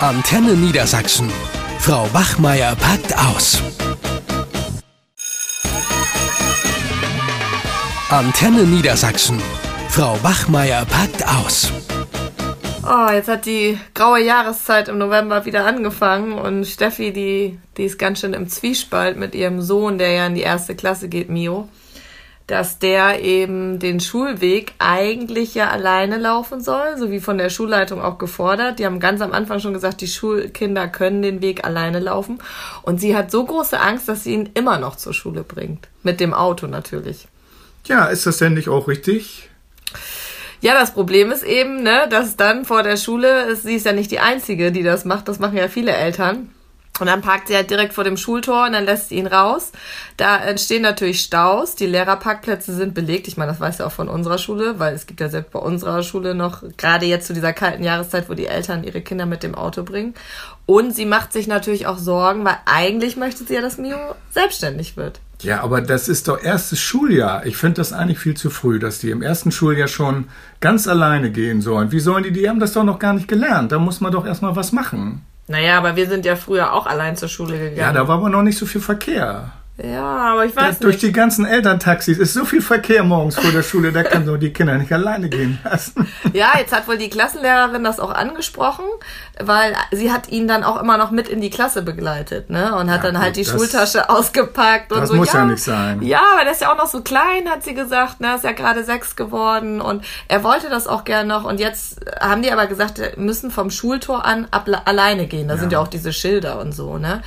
Antenne Niedersachsen. Frau Wachmeier packt aus. Antenne Niedersachsen. Frau Wachmeier packt aus. Oh, jetzt hat die graue Jahreszeit im November wieder angefangen und Steffi, die, die ist ganz schön im Zwiespalt mit ihrem Sohn, der ja in die erste Klasse geht, Mio, dass der eben den Schulweg eigentlich ja alleine laufen soll, so wie von der Schulleitung auch gefordert. Die haben ganz am Anfang schon gesagt, die Schulkinder können den Weg alleine laufen. Und sie hat so große Angst, dass sie ihn immer noch zur Schule bringt. Mit dem Auto natürlich. Ja, ist das denn nicht auch richtig? Ja, das Problem ist eben, ne, dass dann vor der Schule, ist, sie ist ja nicht die Einzige, die das macht, das machen ja viele Eltern. Und dann parkt sie halt direkt vor dem Schultor und dann lässt sie ihn raus. Da entstehen natürlich Staus. Die Lehrerparkplätze sind belegt. Ich meine, das weiß ja auch von unserer Schule, weil es gibt ja selbst bei unserer Schule noch, gerade jetzt zu dieser kalten Jahreszeit, wo die Eltern ihre Kinder mit dem Auto bringen. Und sie macht sich natürlich auch Sorgen, weil eigentlich möchte sie ja, dass Mio selbstständig wird. Ja, aber das ist doch erstes Schuljahr. Ich finde das eigentlich viel zu früh, dass die im ersten Schuljahr schon ganz alleine gehen sollen. Wie sollen die? Die haben das doch noch gar nicht gelernt. Da muss man doch erstmal was machen. Naja, aber wir sind ja früher auch allein zur Schule gegangen. Ja, da war aber noch nicht so viel Verkehr. Ja, aber ich weiß nicht. Durch die ganzen Elterntaxis ist so viel Verkehr morgens vor der Schule, da kann doch die Kinder nicht alleine gehen lassen. Ja, jetzt hat wohl die Klassenlehrerin das auch angesprochen, weil sie hat ihn dann auch immer noch mit in die Klasse begleitet, ne? Und hat ja, dann halt die das, Schultasche ausgepackt und das so. Das muss ja, ja nicht sein. Ja, aber der ist ja auch noch so klein, hat sie gesagt, ne? Ist ja gerade sechs geworden und er wollte das auch gern noch. Und jetzt haben die aber gesagt, müssen vom Schultor an alleine gehen. Da ja. sind ja auch diese Schilder und so, ne?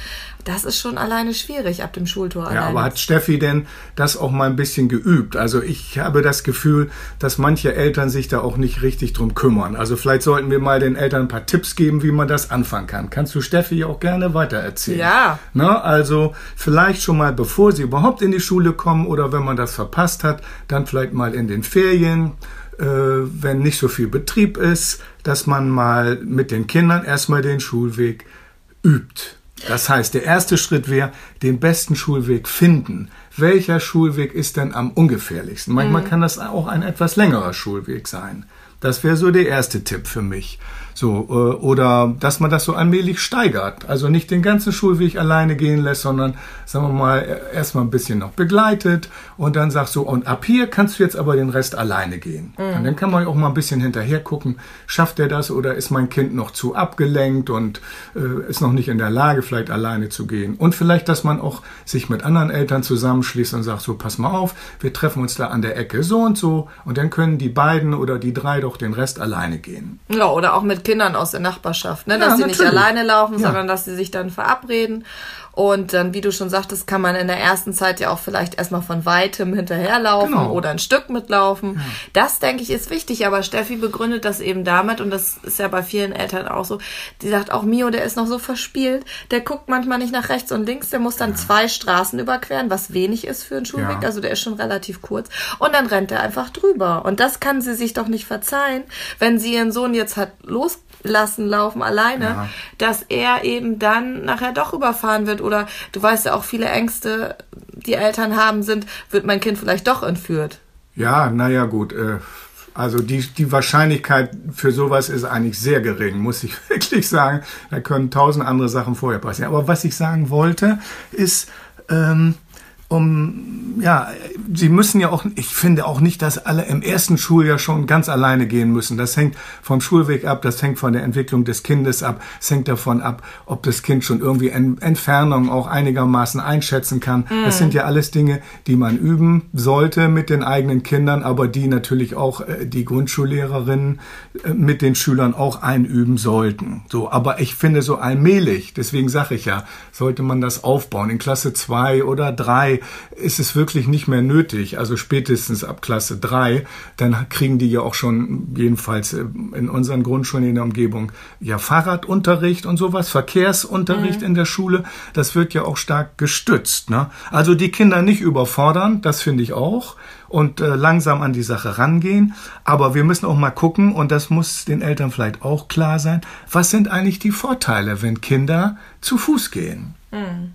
Das ist schon alleine schwierig ab dem Schultor. Ja, aber hat Steffi denn das auch mal ein bisschen geübt? Also ich habe das Gefühl, dass manche Eltern sich da auch nicht richtig drum kümmern. Also vielleicht sollten wir mal den Eltern ein paar Tipps geben, wie man das anfangen kann. Kannst du Steffi auch gerne weitererzählen? Ja. Na, also vielleicht schon mal, bevor sie überhaupt in die Schule kommen oder wenn man das verpasst hat, dann vielleicht mal in den Ferien äh, wenn nicht so viel Betrieb ist, dass man mal mit den Kindern erstmal den Schulweg übt. Das heißt, der erste Schritt wäre, den besten Schulweg finden. Welcher Schulweg ist denn am ungefährlichsten? Manchmal mhm. kann das auch ein etwas längerer Schulweg sein. Das wäre so der erste Tipp für mich. So, äh, oder dass man das so allmählich steigert. Also nicht den ganzen Schulweg alleine gehen lässt, sondern, sagen wir mal, erstmal ein bisschen noch begleitet und dann sagst du, und ab hier kannst du jetzt aber den Rest alleine gehen. Mhm. Und dann kann man auch mal ein bisschen hinterher gucken, schafft er das oder ist mein Kind noch zu abgelenkt und äh, ist noch nicht in der Lage, vielleicht alleine zu gehen. Und vielleicht, dass man auch sich mit anderen Eltern zusammenschließt und sagt, so, pass mal auf, wir treffen uns da an der Ecke so und so und dann können die beiden oder die drei doch den Rest alleine gehen. Ja, oder auch mit Kindern aus der Nachbarschaft, ne? dass ja, sie nicht alleine laufen, ja. sondern dass sie sich dann verabreden und dann, wie du schon sagtest, kann man in der ersten Zeit ja auch vielleicht erstmal von weitem hinterherlaufen genau. oder ein Stück mitlaufen. Ja. Das, denke ich, ist wichtig. Aber Steffi begründet das eben damit, und das ist ja bei vielen Eltern auch so, die sagt auch, Mio, der ist noch so verspielt, der guckt manchmal nicht nach rechts und links, der muss dann ja. zwei Straßen überqueren, was wenig ist für einen Schulweg. Ja. Also der ist schon relativ kurz. Und dann rennt er einfach drüber. Und das kann sie sich doch nicht verzeihen, wenn sie ihren Sohn jetzt hat loslassen laufen alleine, dass er eben dann nachher doch überfahren wird oder du weißt ja auch, viele Ängste, die Eltern haben, sind, wird mein Kind vielleicht doch entführt. Ja, naja, gut. Äh, also die, die Wahrscheinlichkeit für sowas ist eigentlich sehr gering, muss ich wirklich sagen. Da können tausend andere Sachen vorher passieren. Aber was ich sagen wollte, ist, ähm, um, ja, sie müssen ja auch, ich finde auch nicht, dass alle im ersten Schuljahr schon ganz alleine gehen müssen. Das hängt vom Schulweg ab, das hängt von der Entwicklung des Kindes ab, es hängt davon ab, ob das Kind schon irgendwie Entfernung auch einigermaßen einschätzen kann. Mhm. Das sind ja alles Dinge, die man üben sollte mit den eigenen Kindern, aber die natürlich auch äh, die Grundschullehrerinnen äh, mit den Schülern auch einüben sollten. So, aber ich finde so allmählich, deswegen sage ich ja, sollte man das aufbauen. In Klasse zwei oder drei ist es wirklich nicht mehr nötig. Also spätestens ab Klasse 3, dann kriegen die ja auch schon, jedenfalls äh, in unseren Grundschulen in der Umgebung, ja Fahrradunterricht und sowas, Verkehrsunterricht mhm. in der Schule. Das wird ja auch stark gestützt. Ne? Also die Kinder nicht überfordern, das finde ich auch und äh, langsam an die Sache rangehen. Aber wir müssen auch mal gucken, und das muss den Eltern vielleicht auch klar sein, was sind eigentlich die Vorteile, wenn Kinder zu Fuß gehen? Mhm.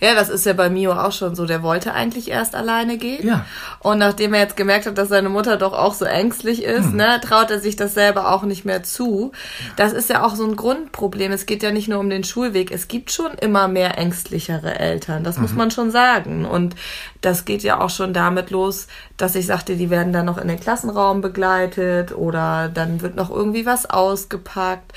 Ja, das ist ja bei Mio auch schon so. Der wollte eigentlich erst alleine gehen. Ja. Und nachdem er jetzt gemerkt hat, dass seine Mutter doch auch so ängstlich ist, hm. ne, traut er sich das selber auch nicht mehr zu. Das ist ja auch so ein Grundproblem. Es geht ja nicht nur um den Schulweg. Es gibt schon immer mehr ängstlichere Eltern. Das mhm. muss man schon sagen. Und das geht ja auch schon damit los, dass ich sagte, die werden dann noch in den Klassenraum begleitet oder dann wird noch irgendwie was ausgepackt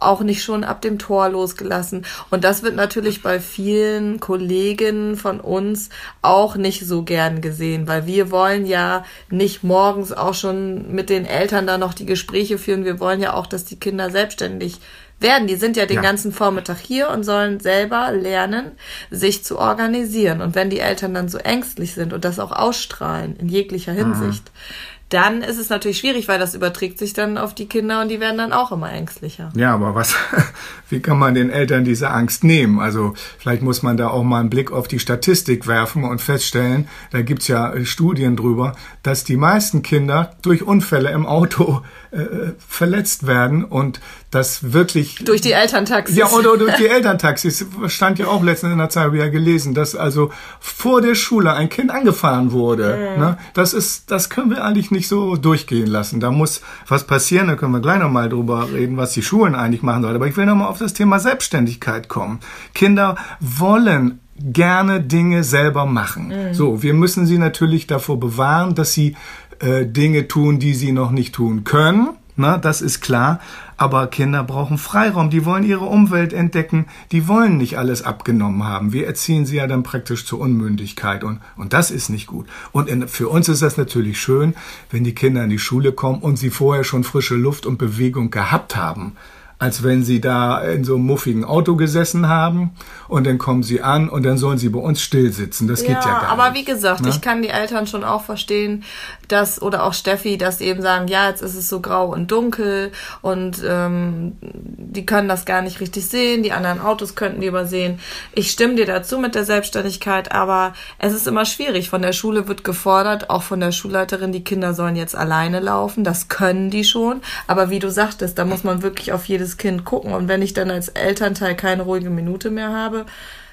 auch nicht schon ab dem Tor losgelassen. Und das wird natürlich bei vielen Kollegen von uns auch nicht so gern gesehen, weil wir wollen ja nicht morgens auch schon mit den Eltern da noch die Gespräche führen. Wir wollen ja auch, dass die Kinder selbstständig werden. Die sind ja den ja. ganzen Vormittag hier und sollen selber lernen, sich zu organisieren. Und wenn die Eltern dann so ängstlich sind und das auch ausstrahlen in jeglicher Hinsicht, mhm dann ist es natürlich schwierig, weil das überträgt sich dann auf die Kinder und die werden dann auch immer ängstlicher. Ja, aber was, wie kann man den Eltern diese Angst nehmen? Also vielleicht muss man da auch mal einen Blick auf die Statistik werfen und feststellen, da gibt's ja Studien drüber, dass die meisten Kinder durch Unfälle im Auto äh, verletzt werden und das wirklich... Durch die Elterntaxis. Ja, oder durch die Elterntaxis. Stand ja auch letztens in der Zeit wieder gelesen, dass also vor der Schule ein Kind angefahren wurde. Mhm. Ne? Das ist, das können wir eigentlich nicht so durchgehen lassen. Da muss was passieren, da können wir gleich nochmal drüber reden, was die Schulen eigentlich machen sollen. Aber ich will nochmal auf das Thema Selbstständigkeit kommen. Kinder wollen gerne Dinge selber machen. Mhm. So, wir müssen sie natürlich davor bewahren, dass sie äh, Dinge tun, die sie noch nicht tun können. Na, das ist klar. Aber Kinder brauchen Freiraum. Die wollen ihre Umwelt entdecken. Die wollen nicht alles abgenommen haben. Wir erziehen sie ja dann praktisch zur Unmündigkeit. Und, und das ist nicht gut. Und in, für uns ist das natürlich schön, wenn die Kinder in die Schule kommen und sie vorher schon frische Luft und Bewegung gehabt haben als wenn sie da in so einem muffigen Auto gesessen haben und dann kommen sie an und dann sollen sie bei uns still sitzen. Das ja, geht ja gar nicht. Aber wie gesagt, ne? ich kann die Eltern schon auch verstehen, dass, oder auch Steffi, dass sie eben sagen, ja, jetzt ist es so grau und dunkel und ähm, die können das gar nicht richtig sehen, die anderen Autos könnten die übersehen. Ich stimme dir dazu mit der Selbstständigkeit, aber es ist immer schwierig. Von der Schule wird gefordert, auch von der Schulleiterin, die Kinder sollen jetzt alleine laufen. Das können die schon. Aber wie du sagtest, da muss man wirklich auf jedes Kind gucken. Und wenn ich dann als Elternteil keine ruhige Minute mehr habe,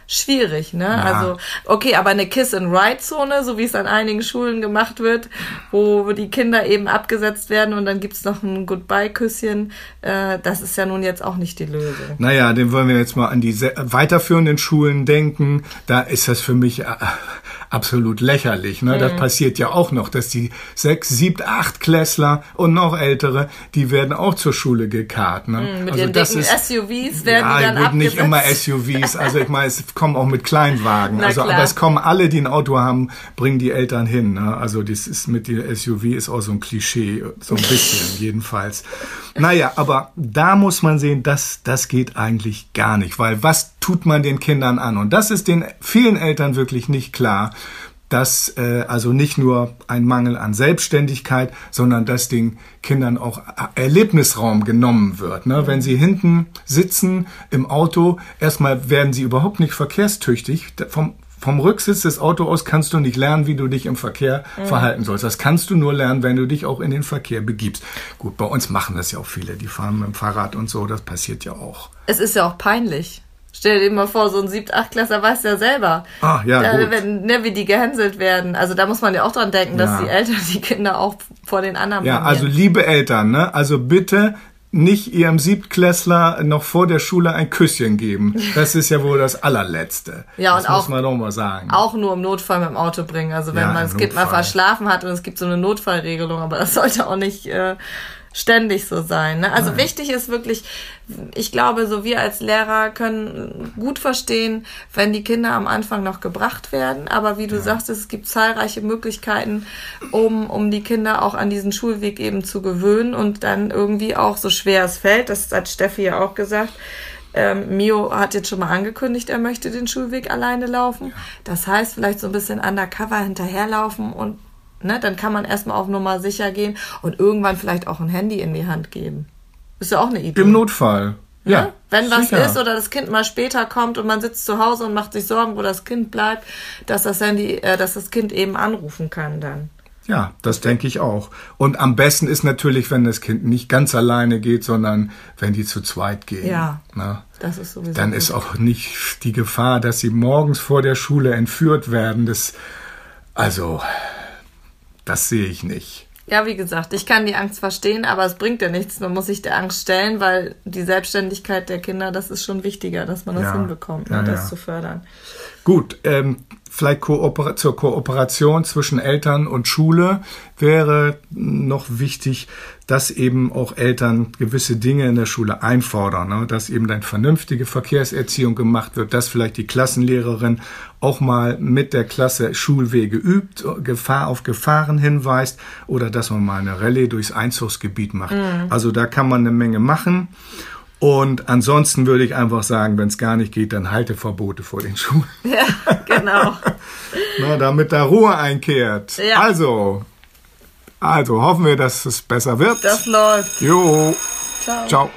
schwierig, ne? Ja. Also, okay, aber eine Kiss-and-Ride-Zone, so wie es an einigen Schulen gemacht wird, wo die Kinder eben abgesetzt werden und dann gibt's noch ein Goodbye-Küsschen, äh, das ist ja nun jetzt auch nicht die Lösung. Naja, den wollen wir jetzt mal an die weiterführenden Schulen denken. Da ist das für mich äh, absolut lächerlich. Ne? Mhm. Das passiert ja auch noch, dass die sechs, sieben, acht Klässler und noch ältere, die werden auch zur Schule gekarrt. Ne? Mhm, mit also ihren das dicken ist, SUVs werden ja, die dann gut, nicht immer SUVs. Also ich meine, es kommen auch mit Kleinwagen. also, aber es kommen alle, die ein Auto haben, bringen die Eltern hin. Ne? Also das ist mit der SUV ist auch so ein Klischee, so ein bisschen jedenfalls. Naja, aber da muss man sehen, dass das geht eigentlich gar nicht, weil was tut man den Kindern an? Und das ist den vielen Eltern wirklich nicht klar, dass äh, also nicht nur ein Mangel an Selbstständigkeit, sondern dass den Kindern auch Erlebnisraum genommen wird. Ne? Wenn sie hinten sitzen im Auto, erstmal werden sie überhaupt nicht verkehrstüchtig. Vom, vom Rücksitz des Autos aus kannst du nicht lernen, wie du dich im Verkehr mhm. verhalten sollst. Das kannst du nur lernen, wenn du dich auch in den Verkehr begibst. Gut, bei uns machen das ja auch viele. Die fahren mit dem Fahrrad und so, das passiert ja auch. Es ist ja auch peinlich. Stell dir mal vor, so ein Siebt-, Achtklässler weiß ja selber, ah, ja, da, gut. Wenn, ne, wie die gehänselt werden. Also da muss man ja auch dran denken, dass die Eltern die Kinder auch vor den anderen Ja, blamieren. also liebe Eltern, ne, also bitte nicht ihrem Siebtklässler noch vor der Schule ein Küsschen geben. Das ist ja wohl das allerletzte. Ja, und das auch, muss man doch mal sagen. Auch nur im Notfall mit dem Auto bringen. Also wenn ja, man das Kind mal verschlafen hat und es gibt so eine Notfallregelung, aber das sollte auch nicht äh, ständig so sein. Ne? Also Nein. wichtig ist wirklich, ich glaube, so wir als Lehrer können gut verstehen, wenn die Kinder am Anfang noch gebracht werden. Aber wie du ja. sagst, es gibt zahlreiche Möglichkeiten, um, um die Kinder auch an diesen Schulweg eben zu gewöhnen und dann irgendwie auch so schwer es fällt, das hat Steffi ja auch gesagt, ähm, Mio hat jetzt schon mal angekündigt, er möchte den Schulweg alleine laufen. Das heißt, vielleicht so ein bisschen undercover hinterherlaufen und Ne, dann kann man erstmal auf Nummer sicher gehen und irgendwann vielleicht auch ein Handy in die Hand geben. Ist ja auch eine Idee. Im Notfall. Ne? Ja. Wenn was sicher. ist oder das Kind mal später kommt und man sitzt zu Hause und macht sich Sorgen, wo das Kind bleibt, dass das Handy, äh, dass das Kind eben anrufen kann dann. Ja, das denke ich auch. Und am besten ist natürlich, wenn das Kind nicht ganz alleine geht, sondern wenn die zu zweit gehen. Ja. Na, das ist sowieso. Dann gut. ist auch nicht die Gefahr, dass sie morgens vor der Schule entführt werden. Das, also, das sehe ich nicht. Ja, wie gesagt, ich kann die Angst verstehen, aber es bringt ja nichts. Man muss sich der Angst stellen, weil die Selbstständigkeit der Kinder, das ist schon wichtiger, dass man das ja. hinbekommt, ne, ja, das ja. zu fördern. Gut, ähm, vielleicht Kooper zur Kooperation zwischen Eltern und Schule wäre noch wichtig, dass eben auch Eltern gewisse Dinge in der Schule einfordern, ne? dass eben dann vernünftige Verkehrserziehung gemacht wird, dass vielleicht die Klassenlehrerin auch mal mit der Klasse Schulwege übt, Gefahr auf Gefahren hinweist oder dass man mal eine Rallye durchs Einzugsgebiet macht. Mhm. Also da kann man eine Menge machen. Und ansonsten würde ich einfach sagen, wenn es gar nicht geht, dann Halteverbote vor den Schulen. Ja, genau. Na, damit da Ruhe einkehrt. Ja. Also, also hoffen wir, dass es besser wird. Das läuft. Jo. Ciao. Ciao.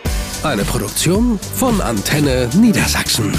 Eine Produktion von Antenne Niedersachsen.